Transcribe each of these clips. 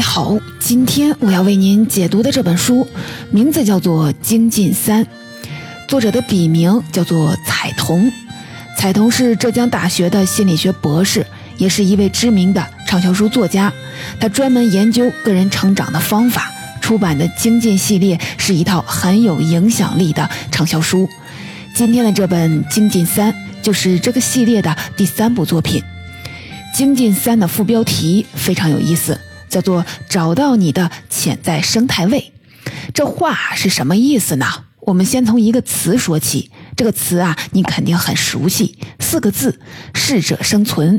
你好，今天我要为您解读的这本书名字叫做《精进三》，作者的笔名叫做彩童。彩童是浙江大学的心理学博士，也是一位知名的畅销书作家。他专门研究个人成长的方法，出版的《精进》系列是一套很有影响力的畅销书。今天的这本《精进三》就是这个系列的第三部作品。《精进三》的副标题非常有意思。叫做找到你的潜在生态位，这话是什么意思呢？我们先从一个词说起，这个词啊，你肯定很熟悉，四个字：适者生存。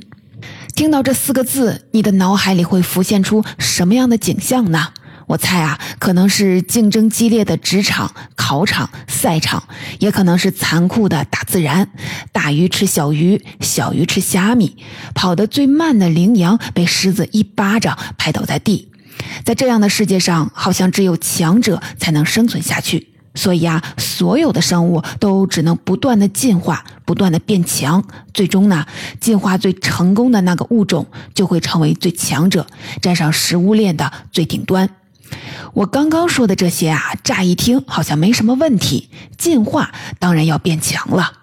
听到这四个字，你的脑海里会浮现出什么样的景象呢？我猜啊，可能是竞争激烈的职场、考场、赛场，也可能是残酷的大自然。大鱼吃小鱼，小鱼吃虾米，跑得最慢的羚羊被狮子一巴掌拍倒在地。在这样的世界上，好像只有强者才能生存下去。所以啊，所有的生物都只能不断的进化，不断的变强，最终呢，进化最成功的那个物种就会成为最强者，站上食物链的最顶端。我刚刚说的这些啊，乍一听好像没什么问题。进化当然要变强了，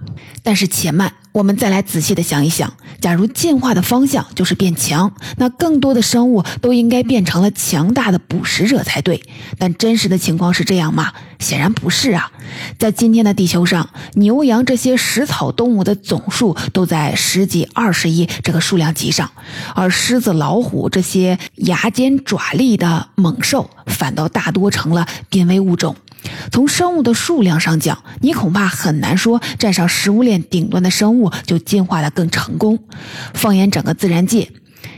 但是且慢，我们再来仔细的想一想：假如进化的方向就是变强，那更多的生物都应该变成了强大的捕食者才对。但真实的情况是这样吗？显然不是啊。在今天的地球上，牛羊这些食草动物的总数都在十几、二十亿这个数量级上，而狮子、老虎这些牙尖爪利的猛兽，反倒大多成了濒危物种。从生物的数量上讲，你恐怕很难说站上食物链顶端的生物就进化的更成功。放眼整个自然界，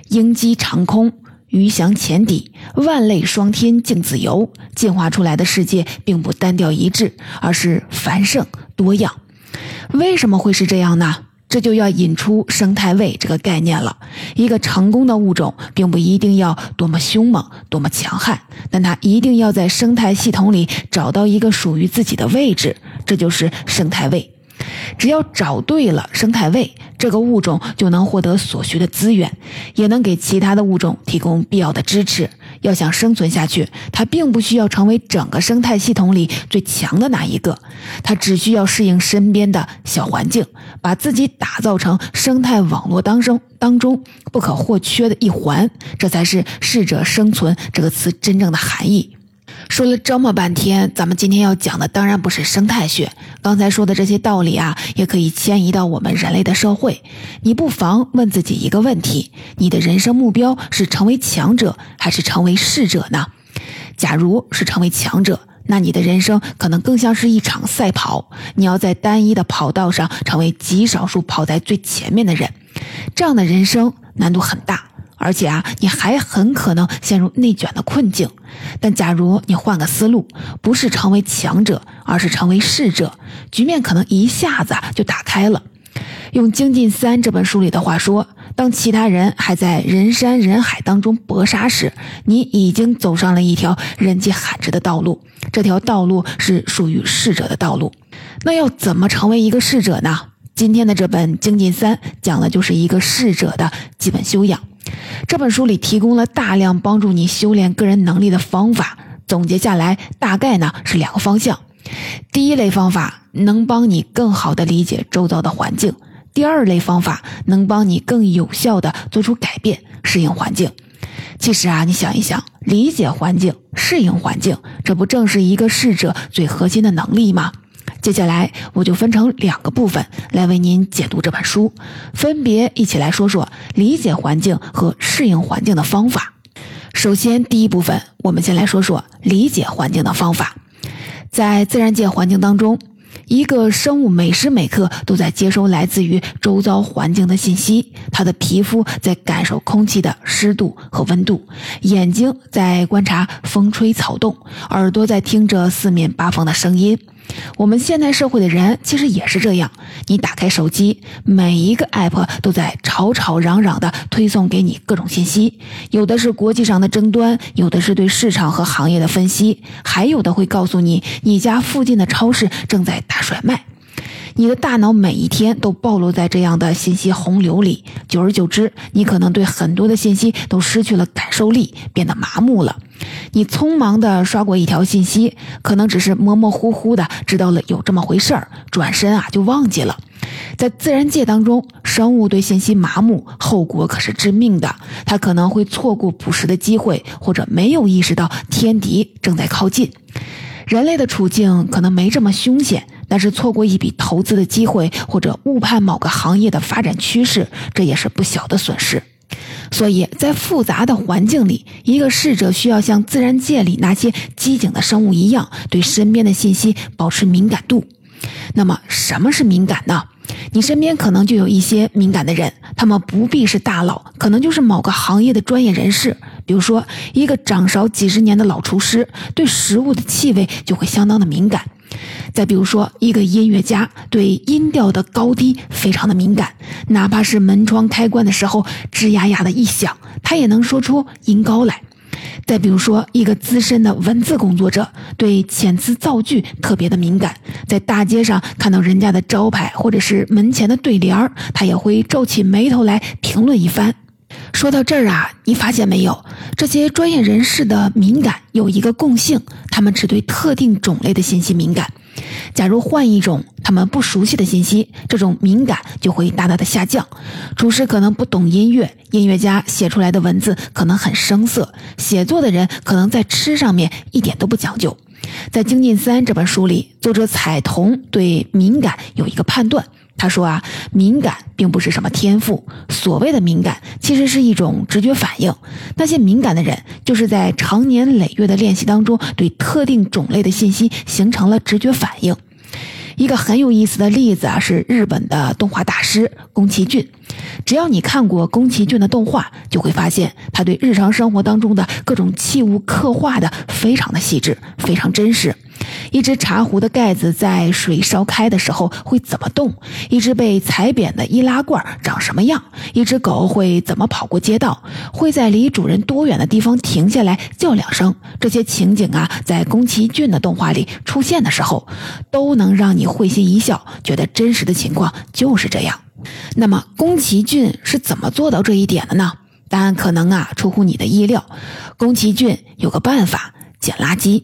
鹰击长空，鱼翔浅底，万类霜天竞自由，进化出来的世界并不单调一致，而是繁盛多样。为什么会是这样呢？这就要引出生态位这个概念了。一个成功的物种，并不一定要多么凶猛、多么强悍，但它一定要在生态系统里找到一个属于自己的位置，这就是生态位。只要找对了生态位，这个物种就能获得所需的资源，也能给其他的物种提供必要的支持。要想生存下去，它并不需要成为整个生态系统里最强的那一个，它只需要适应身边的小环境，把自己打造成生态网络当中当中不可或缺的一环。这才是“适者生存”这个词真正的含义。说了这么半天，咱们今天要讲的当然不是生态学。刚才说的这些道理啊，也可以迁移到我们人类的社会。你不妨问自己一个问题：你的人生目标是成为强者，还是成为逝者呢？假如是成为强者，那你的人生可能更像是一场赛跑，你要在单一的跑道上成为极少数跑在最前面的人。这样的人生难度很大。而且啊，你还很可能陷入内卷的困境。但假如你换个思路，不是成为强者，而是成为适者，局面可能一下子就打开了。用《精进三》这本书里的话说，当其他人还在人山人海当中搏杀时，你已经走上了一条人迹罕至的道路。这条道路是属于逝者的道路。那要怎么成为一个逝者呢？今天的这本《精进三》讲的就是一个逝者的基本修养。这本书里提供了大量帮助你修炼个人能力的方法，总结下来大概呢是两个方向。第一类方法能帮你更好的理解周遭的环境，第二类方法能帮你更有效的做出改变，适应环境。其实啊，你想一想，理解环境、适应环境，这不正是一个适者最核心的能力吗？接下来我就分成两个部分来为您解读这本书，分别一起来说说理解环境和适应环境的方法。首先，第一部分，我们先来说说理解环境的方法。在自然界环境当中，一个生物每时每刻都在接收来自于周遭环境的信息，它的皮肤在感受空气的湿度和温度，眼睛在观察风吹草动，耳朵在听着四面八方的声音。我们现代社会的人其实也是这样。你打开手机，每一个 app 都在吵吵嚷嚷的推送给你各种信息，有的是国际上的争端，有的是对市场和行业的分析，还有的会告诉你你家附近的超市正在大甩卖。你的大脑每一天都暴露在这样的信息洪流里，久而久之，你可能对很多的信息都失去了感受力，变得麻木了。你匆忙地刷过一条信息，可能只是模模糊糊的知道了有这么回事儿，转身啊就忘记了。在自然界当中，生物对信息麻木，后果可是致命的。它可能会错过捕食的机会，或者没有意识到天敌正在靠近。人类的处境可能没这么凶险，但是错过一笔投资的机会，或者误判某个行业的发展趋势，这也是不小的损失。所以在复杂的环境里，一个逝者需要像自然界里那些机警的生物一样，对身边的信息保持敏感度。那么，什么是敏感呢？你身边可能就有一些敏感的人，他们不必是大佬，可能就是某个行业的专业人士。比如说，一个掌勺几十年的老厨师，对食物的气味就会相当的敏感；再比如说，一个音乐家对音调的高低非常的敏感，哪怕是门窗开关的时候吱呀呀的一响，他也能说出音高来。再比如说，一个资深的文字工作者对遣词造句特别的敏感，在大街上看到人家的招牌或者是门前的对联儿，他也会皱起眉头来评论一番。说到这儿啊，你发现没有？这些专业人士的敏感有一个共性，他们只对特定种类的信息敏感。假如换一种他们不熟悉的信息，这种敏感就会大大的下降。厨师可能不懂音乐，音乐家写出来的文字可能很生涩，写作的人可能在吃上面一点都不讲究。在《精进三》这本书里，作者彩童对敏感有一个判断。他说啊，敏感并不是什么天赋，所谓的敏感其实是一种直觉反应。那些敏感的人，就是在长年累月的练习当中，对特定种类的信息形成了直觉反应。一个很有意思的例子啊，是日本的动画大师宫崎骏。只要你看过宫崎骏的动画，就会发现他对日常生活当中的各种器物刻画的非常的细致，非常真实。一只茶壶的盖子在水烧开的时候会怎么动？一只被踩扁的易拉罐长什么样？一只狗会怎么跑过街道？会在离主人多远的地方停下来叫两声？这些情景啊，在宫崎骏的动画里出现的时候，都能让你会心一笑，觉得真实的情况就是这样。那么，宫崎骏是怎么做到这一点的呢？答案可能啊出乎你的意料。宫崎骏有个办法，捡垃圾。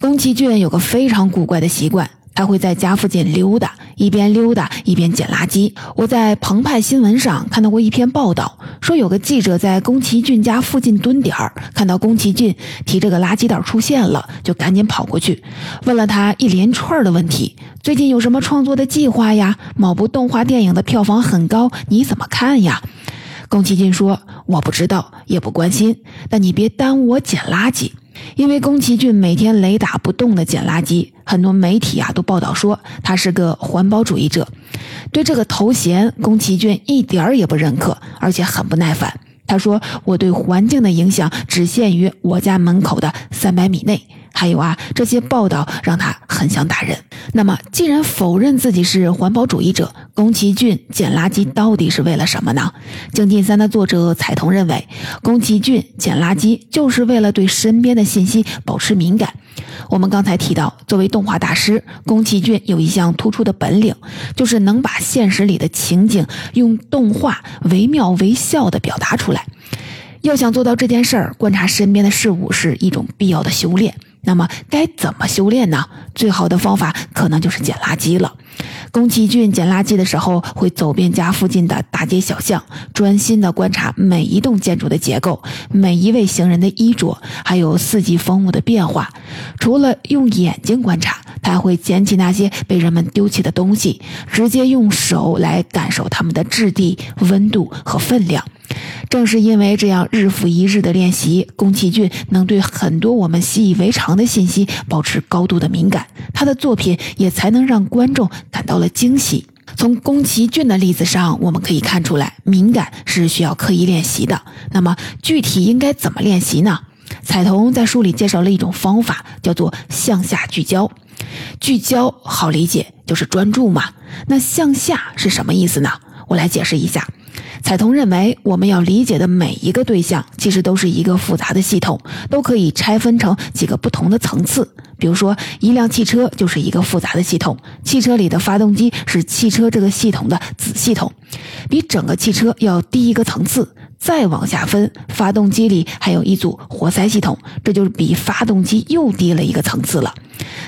宫崎骏有个非常古怪的习惯，他会在家附近溜达，一边溜达一边捡垃圾。我在澎湃新闻上看到过一篇报道，说有个记者在宫崎骏家附近蹲点儿，看到宫崎骏提着个垃圾袋出现了，就赶紧跑过去，问了他一连串的问题：最近有什么创作的计划呀？某部动画电影的票房很高，你怎么看呀？宫崎骏说：“我不知道，也不关心，但你别耽误我捡垃圾。”因为宫崎骏每天雷打不动的捡垃圾，很多媒体啊都报道说他是个环保主义者。对这个头衔，宫崎骏一点儿也不认可，而且很不耐烦。他说：“我对环境的影响只限于我家门口的三百米内。”还有啊，这些报道让他很想打人。那么，既然否认自己是环保主义者，宫崎骏捡垃圾到底是为了什么呢？《精进三》的作者彩童认为，宫崎骏捡垃圾就是为了对身边的信息保持敏感。我们刚才提到，作为动画大师，宫崎骏有一项突出的本领，就是能把现实里的情景用动画惟妙惟肖地表达出来。要想做到这件事儿，观察身边的事物是一种必要的修炼。那么该怎么修炼呢？最好的方法可能就是捡垃圾了。宫崎骏捡垃圾的时候，会走遍家附近的大街小巷，专心地观察每一栋建筑的结构、每一位行人的衣着，还有四季风物的变化。除了用眼睛观察，他还会捡起那些被人们丢弃的东西，直接用手来感受它们的质地、温度和分量。正是因为这样日复一日的练习，宫崎骏能对很多我们习以为常的信息保持高度的敏感，他的作品也才能让观众感到了惊喜。从宫崎骏的例子上，我们可以看出来，敏感是需要刻意练习的。那么具体应该怎么练习呢？彩童在书里介绍了一种方法，叫做向下聚焦。聚焦好理解，就是专注嘛。那向下是什么意思呢？我来解释一下。彩童认为，我们要理解的每一个对象，其实都是一个复杂的系统，都可以拆分成几个不同的层次。比如说，一辆汽车就是一个复杂的系统，汽车里的发动机是汽车这个系统的子系统，比整个汽车要低一个层次。再往下分，发动机里还有一组活塞系统，这就是比发动机又低了一个层次了。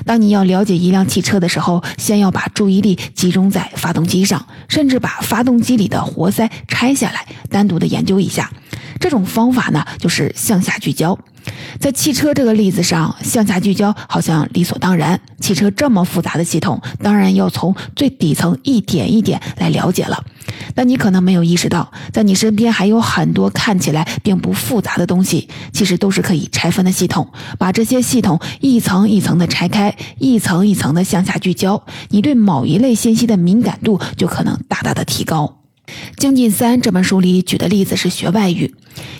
当你要了解一辆汽车的时候，先要把注意力集中在发动机上，甚至把发动机里的活塞拆下来，单独的研究一下。这种方法呢，就是向下聚焦。在汽车这个例子上，向下聚焦好像理所当然。汽车这么复杂的系统，当然要从最底层一点一点来了解了。但你可能没有意识到，在你身边还有很多看起来并不复杂的东西，其实都是可以拆分的系统。把这些系统一层一层的拆开，一层一层的向下聚焦，你对某一类信息的敏感度就可能大大的提高。《精进三》这本书里举的例子是学外语。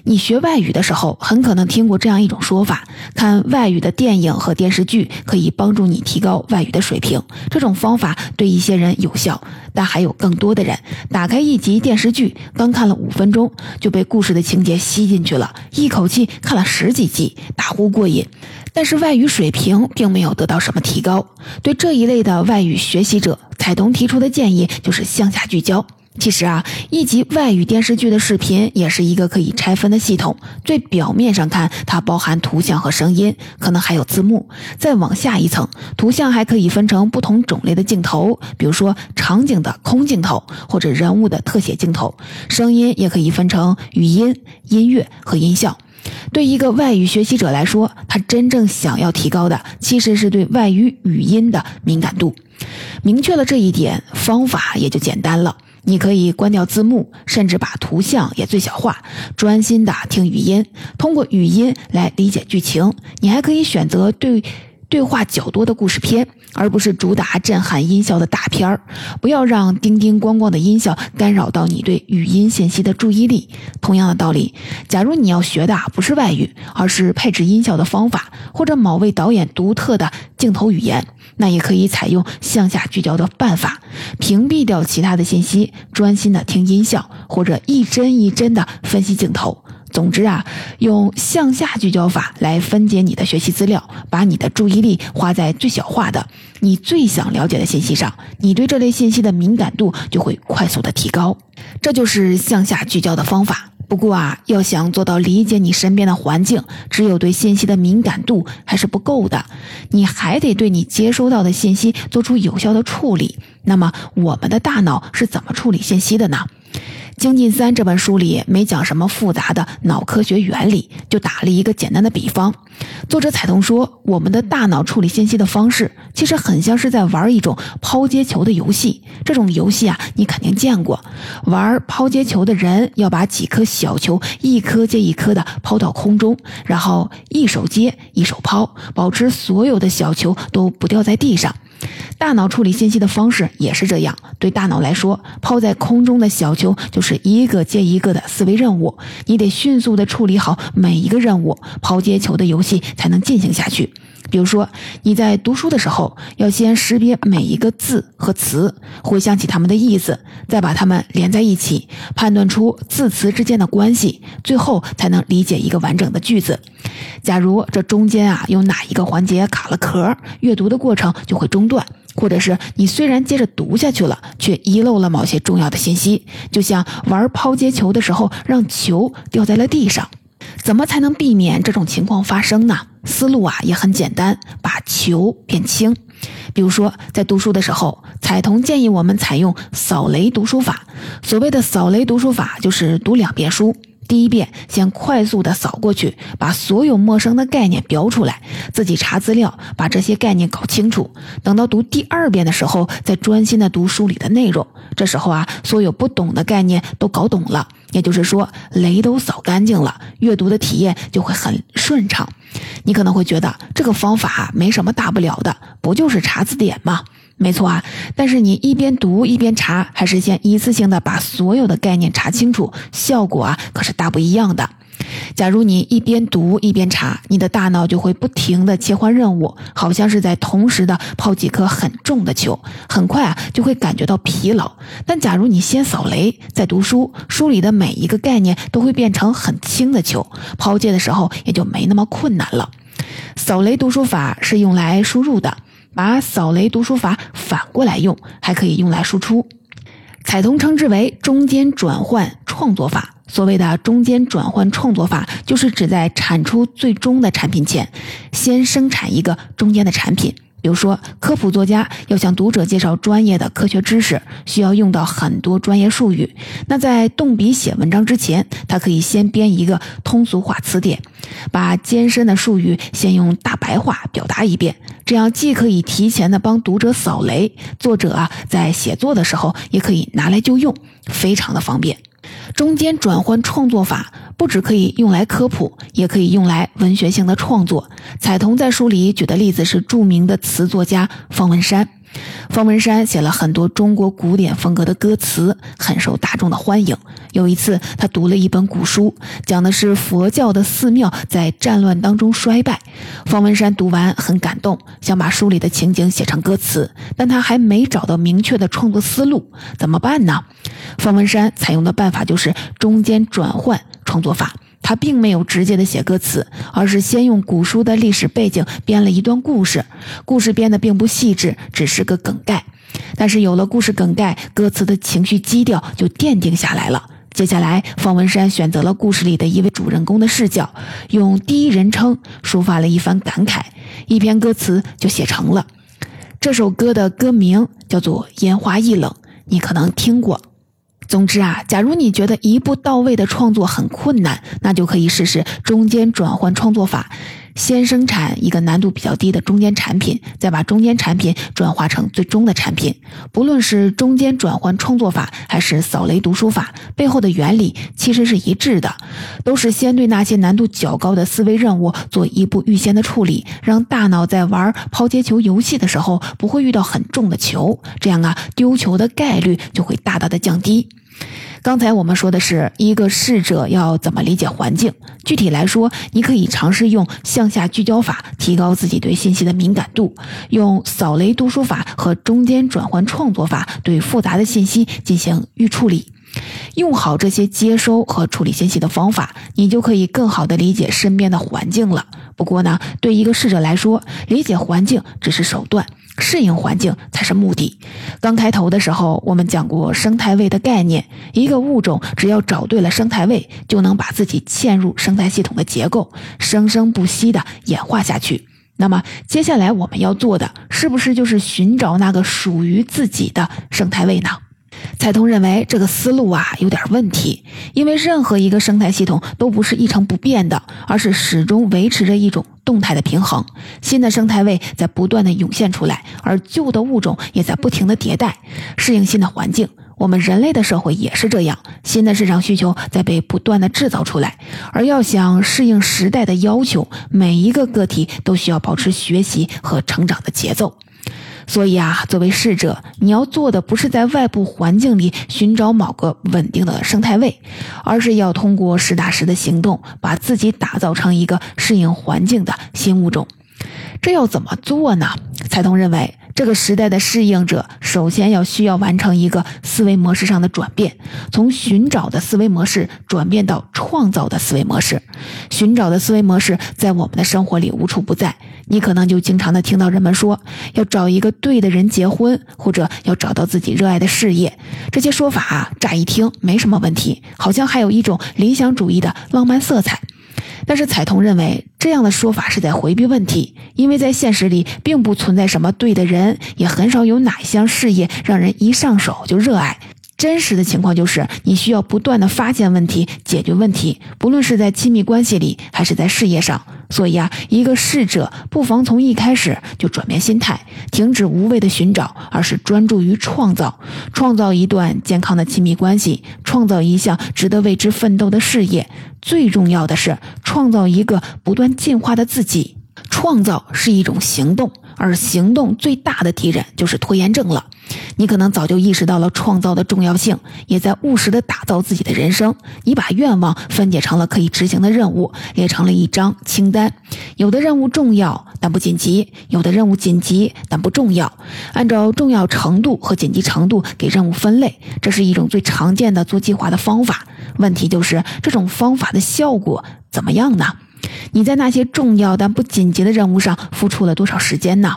你学外语的时候，很可能听过这样一种说法：看外语的电影和电视剧可以帮助你提高外语的水平。这种方法对一些人有效，但还有更多的人打开一集电视剧，刚看了五分钟就被故事的情节吸进去了，一口气看了十几集，大呼过瘾。但是外语水平并没有得到什么提高。对这一类的外语学习者，彩童提出的建议就是向下聚焦。其实啊，一集外语电视剧的视频也是一个可以拆分的系统。最表面上看，它包含图像和声音，可能还有字幕。再往下一层，图像还可以分成不同种类的镜头，比如说场景的空镜头或者人物的特写镜头。声音也可以分成语音、音乐和音效。对一个外语学习者来说，他真正想要提高的其实是对外语语音的敏感度。明确了这一点，方法也就简单了。你可以关掉字幕，甚至把图像也最小化，专心的听语音，通过语音来理解剧情。你还可以选择对对话较多的故事片，而不是主打震撼音效的大片儿。不要让叮叮咣咣的音效干扰到你对语音信息的注意力。同样的道理，假如你要学的不是外语，而是配置音效的方法，或者某位导演独特的镜头语言。那也可以采用向下聚焦的办法，屏蔽掉其他的信息，专心的听音效，或者一帧一帧的分析镜头。总之啊，用向下聚焦法来分解你的学习资料，把你的注意力花在最小化的、你最想了解的信息上，你对这类信息的敏感度就会快速的提高。这就是向下聚焦的方法。不过啊，要想做到理解你身边的环境，只有对信息的敏感度还是不够的，你还得对你接收到的信息做出有效的处理。那么，我们的大脑是怎么处理信息的呢？《精进三》这本书里没讲什么复杂的脑科学原理，就打了一个简单的比方。作者彩童说，我们的大脑处理信息的方式，其实很像是在玩一种抛接球的游戏。这种游戏啊，你肯定见过。玩抛接球的人要把几颗小球一颗接一颗的抛到空中，然后一手接一手抛，保持所有的小球都不掉在地上。大脑处理信息的方式也是这样。对大脑来说，抛在空中的小球就是是一个接一个的思维任务，你得迅速的处理好每一个任务，抛接球的游戏才能进行下去。比如说，你在读书的时候，要先识别每一个字和词，回想起它们的意思，再把它们连在一起，判断出字词之间的关系，最后才能理解一个完整的句子。假如这中间啊有哪一个环节卡了壳，阅读的过程就会中断，或者是你虽然接着读下去了，却遗漏了某些重要的信息，就像玩抛接球的时候让球掉在了地上。怎么才能避免这种情况发生呢？思路啊也很简单，把球变轻。比如说，在读书的时候，彩童建议我们采用扫雷读书法。所谓的扫雷读书法，就是读两遍书。第一遍先快速的扫过去，把所有陌生的概念标出来，自己查资料，把这些概念搞清楚。等到读第二遍的时候，再专心的读书里的内容。这时候啊，所有不懂的概念都搞懂了，也就是说雷都扫干净了，阅读的体验就会很顺畅。你可能会觉得这个方法没什么大不了的，不就是查字典吗？没错啊，但是你一边读一边查，还是先一次性的把所有的概念查清楚，效果啊可是大不一样的。假如你一边读一边查，你的大脑就会不停的切换任务，好像是在同时的抛几颗很重的球，很快啊就会感觉到疲劳。但假如你先扫雷再读书，书里的每一个概念都会变成很轻的球，抛接的时候也就没那么困难了。扫雷读书法是用来输入的，把扫雷读书法反过来用，还可以用来输出。彩童称之为中间转换创作法。所谓的中间转换创作法，就是指在产出最终的产品前，先生产一个中间的产品。比如说，科普作家要向读者介绍专业的科学知识，需要用到很多专业术语。那在动笔写文章之前，他可以先编一个通俗化词典，把艰深的术语先用大白话表达一遍。这样既可以提前的帮读者扫雷，作者啊在写作的时候也可以拿来就用，非常的方便。中间转换创作法不只可以用来科普，也可以用来文学性的创作。彩童在书里举的例子是著名的词作家方文山。方文山写了很多中国古典风格的歌词，很受大众的欢迎。有一次，他读了一本古书，讲的是佛教的寺庙在战乱当中衰败。方文山读完很感动，想把书里的情景写成歌词，但他还没找到明确的创作思路，怎么办呢？方文山采用的办法就是中间转换创作法。他并没有直接的写歌词，而是先用古书的历史背景编了一段故事。故事编的并不细致，只是个梗概。但是有了故事梗概，歌词的情绪基调就奠定下来了。接下来，方文山选择了故事里的一位主人公的视角，用第一人称抒发了一番感慨，一篇歌词就写成了。这首歌的歌名叫做《烟花易冷》，你可能听过。总之啊，假如你觉得一步到位的创作很困难，那就可以试试中间转换创作法。先生产一个难度比较低的中间产品，再把中间产品转化成最终的产品。不论是中间转换创作法，还是扫雷读书法，背后的原理其实是一致的，都是先对那些难度较高的思维任务做一步预先的处理，让大脑在玩抛接球游戏的时候不会遇到很重的球，这样啊，丢球的概率就会大大的降低。刚才我们说的是一个逝者要怎么理解环境。具体来说，你可以尝试用向下聚焦法提高自己对信息的敏感度，用扫雷读书法和中间转换创作法对复杂的信息进行预处理。用好这些接收和处理信息的方法，你就可以更好地理解身边的环境了。不过呢，对一个逝者来说，理解环境只是手段。适应环境才是目的。刚开头的时候，我们讲过生态位的概念。一个物种只要找对了生态位，就能把自己嵌入生态系统的结构，生生不息的演化下去。那么，接下来我们要做的，是不是就是寻找那个属于自己的生态位呢？蔡通认为这个思路啊有点问题，因为任何一个生态系统都不是一成不变的，而是始终维持着一种动态的平衡。新的生态位在不断的涌现出来，而旧的物种也在不停的迭代，适应新的环境。我们人类的社会也是这样，新的市场需求在被不断的制造出来，而要想适应时代的要求，每一个个体都需要保持学习和成长的节奏。所以啊，作为逝者，你要做的不是在外部环境里寻找某个稳定的生态位，而是要通过实打实的行动，把自己打造成一个适应环境的新物种。这要怎么做呢？蔡东认为。这个时代的适应者，首先要需要完成一个思维模式上的转变，从寻找的思维模式转变到创造的思维模式。寻找的思维模式在我们的生活里无处不在，你可能就经常的听到人们说要找一个对的人结婚，或者要找到自己热爱的事业。这些说法，乍一听没什么问题，好像还有一种理想主义的浪漫色彩。但是彩童认为，这样的说法是在回避问题，因为在现实里并不存在什么对的人，也很少有哪一项事业让人一上手就热爱。真实的情况就是，你需要不断的发现问题、解决问题，不论是在亲密关系里还是在事业上。所以啊，一个逝者不妨从一开始就转变心态，停止无谓的寻找，而是专注于创造，创造一段健康的亲密关系，创造一项值得为之奋斗的事业。最重要的是，创造一个不断进化的自己。创造是一种行动。而行动最大的敌人就是拖延症了。你可能早就意识到了创造的重要性，也在务实的打造自己的人生。你把愿望分解成了可以执行的任务，列成了一张清单。有的任务重要但不紧急，有的任务紧急但不重要。按照重要程度和紧急程度给任务分类，这是一种最常见的做计划的方法。问题就是这种方法的效果怎么样呢？你在那些重要但不紧急的任务上付出了多少时间呢？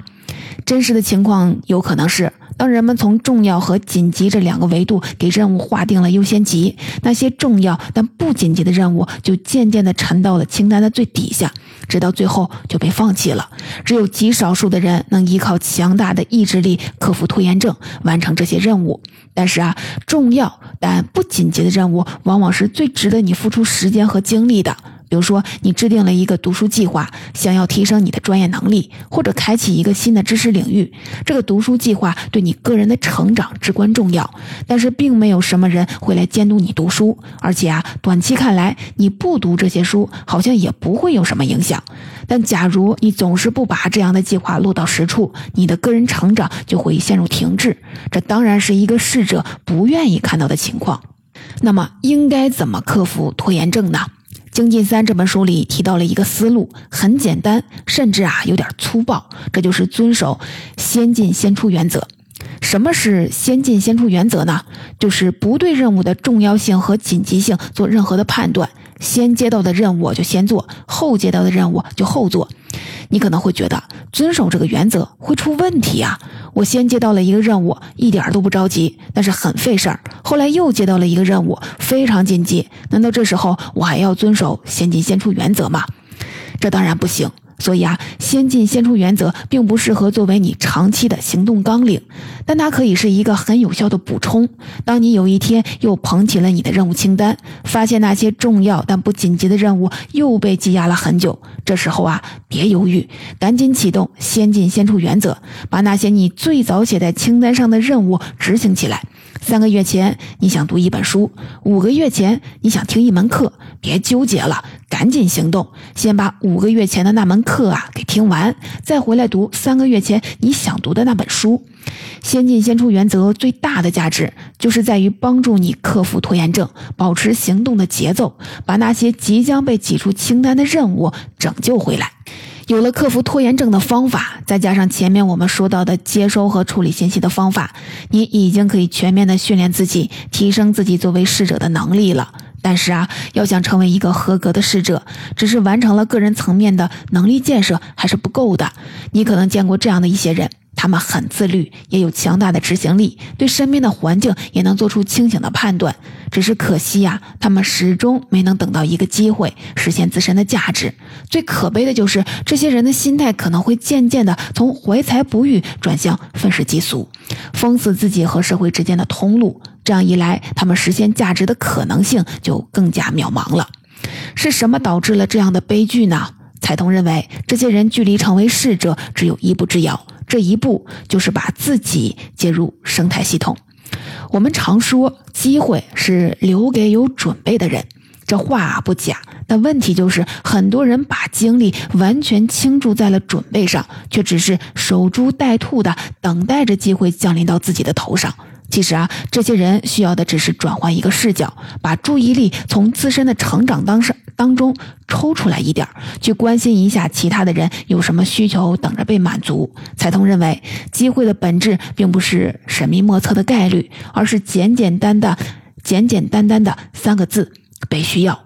真实的情况有可能是。当人们从重要和紧急这两个维度给任务划定了优先级，那些重要但不紧急的任务就渐渐地沉到了清单的最底下，直到最后就被放弃了。只有极少数的人能依靠强大的意志力克服拖延症，完成这些任务。但是啊，重要但不紧急的任务往往是最值得你付出时间和精力的。比如说，你制定了一个读书计划，想要提升你的专业能力，或者开启一个新的知识领域，这个读书计划对你个人的成长至关重要。但是，并没有什么人会来监督你读书，而且啊，短期看来，你不读这些书，好像也不会有什么影响。但假如你总是不把这样的计划落到实处，你的个人成长就会陷入停滞。这当然是一个逝者不愿意看到的情况。那么，应该怎么克服拖延症呢？《精进三》这本书里提到了一个思路，很简单，甚至啊有点粗暴，这就是遵守“先进先出”原则。什么是“先进先出”原则呢？就是不对任务的重要性和紧急性做任何的判断，先接到的任务就先做，后接到的任务就后做。你可能会觉得遵守这个原则会出问题啊。我先接到了一个任务，一点都不着急，但是很费事儿。后来又接到了一个任务，非常紧急。难道这时候我还要遵守“先进先出”原则吗？这当然不行。所以啊，先进先出原则并不适合作为你长期的行动纲领，但它可以是一个很有效的补充。当你有一天又捧起了你的任务清单，发现那些重要但不紧急的任务又被积压了很久，这时候啊，别犹豫，赶紧启动先进先出原则，把那些你最早写在清单上的任务执行起来。三个月前你想读一本书，五个月前你想听一门课，别纠结了，赶紧行动，先把五个月前的那门课啊给听完，再回来读三个月前你想读的那本书。先进先出原则最大的价值就是在于帮助你克服拖延症，保持行动的节奏，把那些即将被挤出清单的任务拯救回来。有了克服拖延症的方法，再加上前面我们说到的接收和处理信息的方法，你已经可以全面的训练自己，提升自己作为逝者的能力了。但是啊，要想成为一个合格的逝者，只是完成了个人层面的能力建设还是不够的。你可能见过这样的一些人。他们很自律，也有强大的执行力，对身边的环境也能做出清醒的判断。只是可惜呀，他们始终没能等到一个机会实现自身的价值。最可悲的就是，这些人的心态可能会渐渐的从怀才不遇转向愤世嫉俗，封死自己和社会之间的通路。这样一来，他们实现价值的可能性就更加渺茫了。是什么导致了这样的悲剧呢？彩童认为，这些人距离成为逝者只有一步之遥。这一步就是把自己接入生态系统。我们常说，机会是留给有准备的人，这话不假。但问题就是，很多人把精力完全倾注在了准备上，却只是守株待兔的等待着机会降临到自己的头上。其实啊，这些人需要的只是转换一个视角，把注意力从自身的成长当上当中抽出来一点，去关心一下其他的人有什么需求等着被满足。彩通认为，机会的本质并不是神秘莫测的概率，而是简简单单、简简单单的三个字：被需要。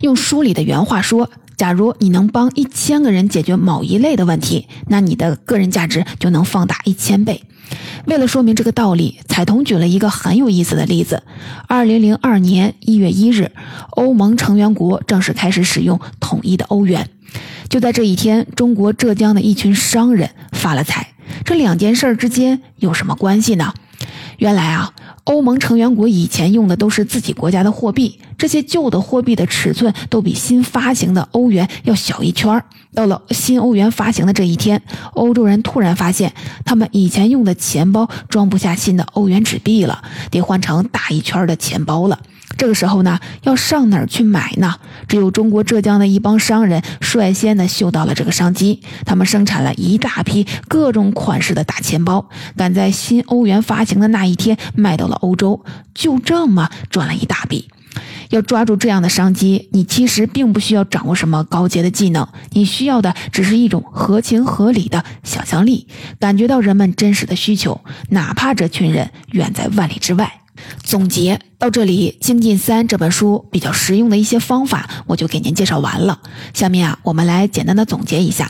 用书里的原话说，假如你能帮一千个人解决某一类的问题，那你的个人价值就能放大一千倍。为了说明这个道理，彩童举了一个很有意思的例子：二零零二年一月一日，欧盟成员国正式开始使用统一的欧元。就在这一天，中国浙江的一群商人发了财。这两件事之间有什么关系呢？原来啊。欧盟成员国以前用的都是自己国家的货币，这些旧的货币的尺寸都比新发行的欧元要小一圈。到了新欧元发行的这一天，欧洲人突然发现，他们以前用的钱包装不下新的欧元纸币了，得换成大一圈的钱包了。这个时候呢，要上哪儿去买呢？只有中国浙江的一帮商人率先的嗅到了这个商机，他们生产了一大批各种款式的大钱包，赶在新欧元发行的那一天卖到了欧洲，就这么赚了一大笔。要抓住这样的商机，你其实并不需要掌握什么高阶的技能，你需要的只是一种合情合理的想象力，感觉到人们真实的需求，哪怕这群人远在万里之外。总结。到这里，《精进三》这本书比较实用的一些方法，我就给您介绍完了。下面啊，我们来简单的总结一下。《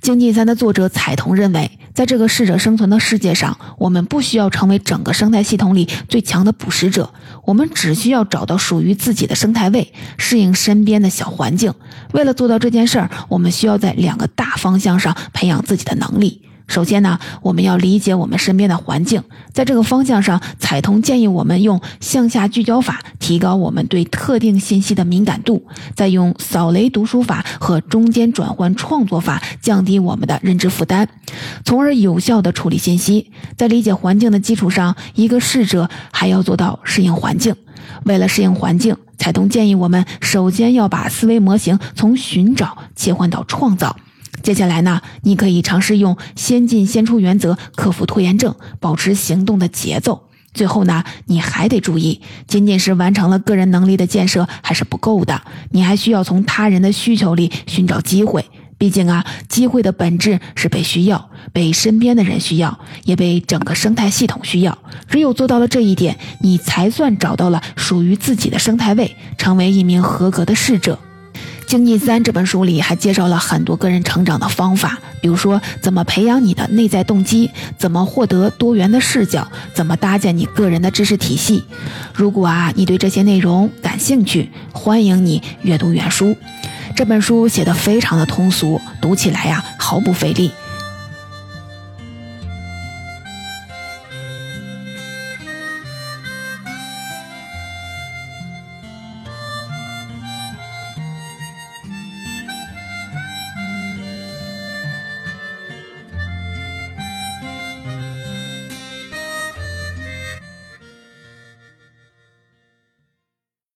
经济三》的作者彩童认为，在这个适者生存的世界上，我们不需要成为整个生态系统里最强的捕食者，我们只需要找到属于自己的生态位，适应身边的小环境。为了做到这件事儿，我们需要在两个大方向上培养自己的能力。首先呢，我们要理解我们身边的环境，在这个方向上，彩童建议我们用向下聚焦法提高我们对特定信息的敏感度，再用扫雷读书法和中间转换创作法降低我们的认知负担，从而有效的处理信息。在理解环境的基础上，一个逝者还要做到适应环境。为了适应环境，彩童建议我们首先要把思维模型从寻找切换到创造。接下来呢，你可以尝试用先进先出原则克服拖延症，保持行动的节奏。最后呢，你还得注意，仅仅是完成了个人能力的建设还是不够的，你还需要从他人的需求里寻找机会。毕竟啊，机会的本质是被需要，被身边的人需要，也被整个生态系统需要。只有做到了这一点，你才算找到了属于自己的生态位，成为一名合格的适者。《精进三》这本书里还介绍了很多个人成长的方法，比如说怎么培养你的内在动机，怎么获得多元的视角，怎么搭建你个人的知识体系。如果啊你对这些内容感兴趣，欢迎你阅读原书。这本书写的非常的通俗，读起来呀毫不费力。